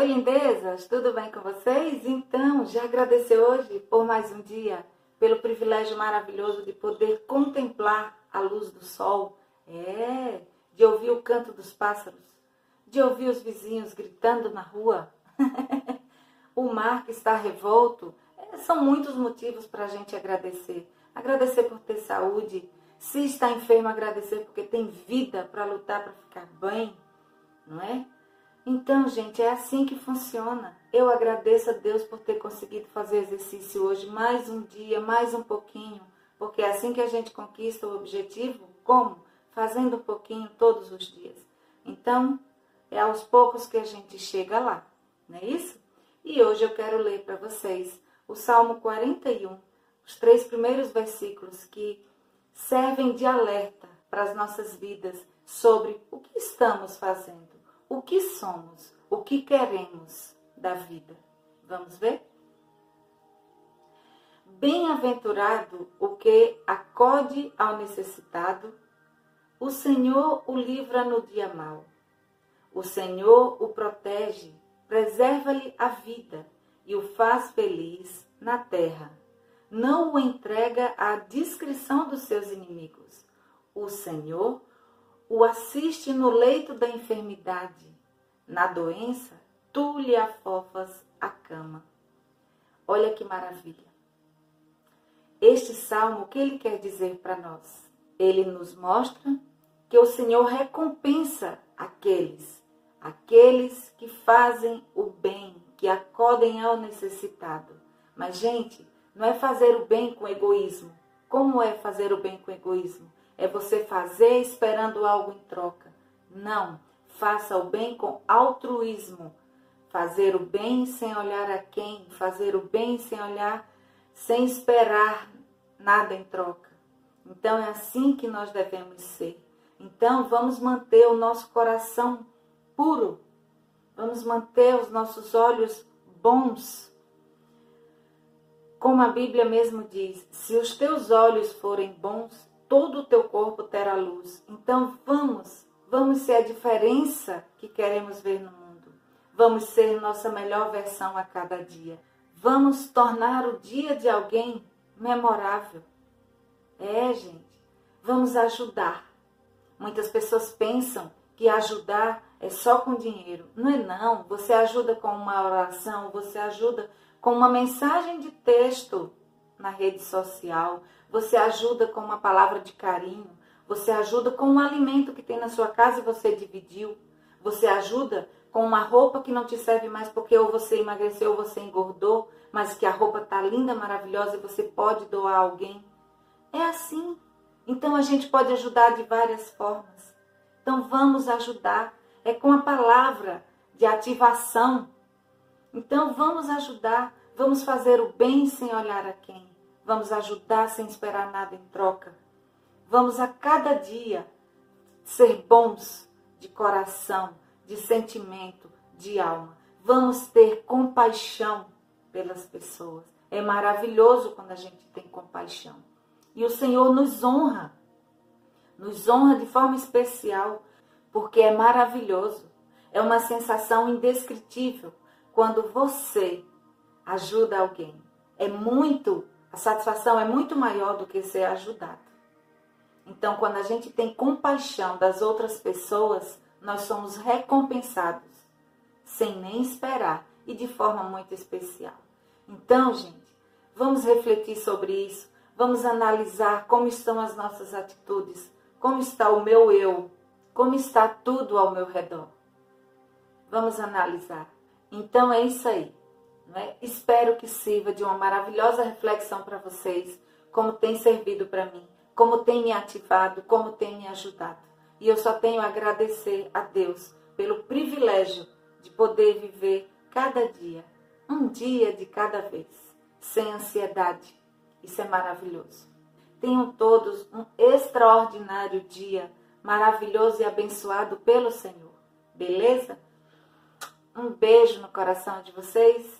Oi, lindezas, tudo bem com vocês? Então, já agradeceu hoje por mais um dia, pelo privilégio maravilhoso de poder contemplar a luz do sol, é, de ouvir o canto dos pássaros, de ouvir os vizinhos gritando na rua, o mar que está revolto. É, são muitos motivos para a gente agradecer. Agradecer por ter saúde, se está enfermo, agradecer porque tem vida para lutar para ficar bem, não é? Então, gente, é assim que funciona. Eu agradeço a Deus por ter conseguido fazer exercício hoje, mais um dia, mais um pouquinho, porque é assim que a gente conquista o objetivo. Como? Fazendo um pouquinho todos os dias. Então, é aos poucos que a gente chega lá, não é isso? E hoje eu quero ler para vocês o Salmo 41, os três primeiros versículos que servem de alerta para as nossas vidas sobre o que estamos fazendo o que somos, o que queremos da vida. Vamos ver? Bem-aventurado o que acode ao necessitado, o Senhor o livra no dia mau. O Senhor o protege, preserva-lhe a vida e o faz feliz na terra. Não o entrega à discrição dos seus inimigos. O Senhor o assiste no leito da enfermidade. Na doença, tu lhe afofas a cama. Olha que maravilha. Este salmo, o que ele quer dizer para nós? Ele nos mostra que o Senhor recompensa aqueles, aqueles que fazem o bem, que acodem ao necessitado. Mas, gente, não é fazer o bem com egoísmo. Como é fazer o bem com egoísmo? É você fazer esperando algo em troca. Não, faça o bem com altruísmo. Fazer o bem sem olhar a quem, fazer o bem sem olhar, sem esperar nada em troca. Então é assim que nós devemos ser. Então vamos manter o nosso coração puro. Vamos manter os nossos olhos bons. Como a Bíblia mesmo diz, se os teus olhos forem bons, todo o teu corpo terá luz. Então vamos, vamos ser a diferença que queremos ver no mundo. Vamos ser nossa melhor versão a cada dia. Vamos tornar o dia de alguém memorável. É, gente, vamos ajudar. Muitas pessoas pensam que ajudar é só com dinheiro. Não é não. Você ajuda com uma oração, você ajuda com uma mensagem de texto na rede social, você ajuda com uma palavra de carinho, você ajuda com um alimento que tem na sua casa e você dividiu, você ajuda com uma roupa que não te serve mais porque ou você emagreceu ou você engordou, mas que a roupa tá linda, maravilhosa e você pode doar a alguém. É assim. Então a gente pode ajudar de várias formas. Então vamos ajudar. É com a palavra de ativação. Então vamos ajudar. Vamos fazer o bem sem olhar a quem. Vamos ajudar sem esperar nada em troca. Vamos a cada dia ser bons de coração, de sentimento, de alma. Vamos ter compaixão pelas pessoas. É maravilhoso quando a gente tem compaixão. E o Senhor nos honra, nos honra de forma especial, porque é maravilhoso. É uma sensação indescritível quando você ajuda alguém. É muito a satisfação é muito maior do que ser ajudado. Então, quando a gente tem compaixão das outras pessoas, nós somos recompensados, sem nem esperar e de forma muito especial. Então, gente, vamos refletir sobre isso, vamos analisar como estão as nossas atitudes, como está o meu eu, como está tudo ao meu redor. Vamos analisar. Então é isso aí. Né? Espero que sirva de uma maravilhosa reflexão para vocês, como tem servido para mim, como tem me ativado, como tem me ajudado. E eu só tenho a agradecer a Deus pelo privilégio de poder viver cada dia, um dia de cada vez, sem ansiedade. Isso é maravilhoso. Tenham todos um extraordinário dia, maravilhoso e abençoado pelo Senhor. Beleza? Um beijo no coração de vocês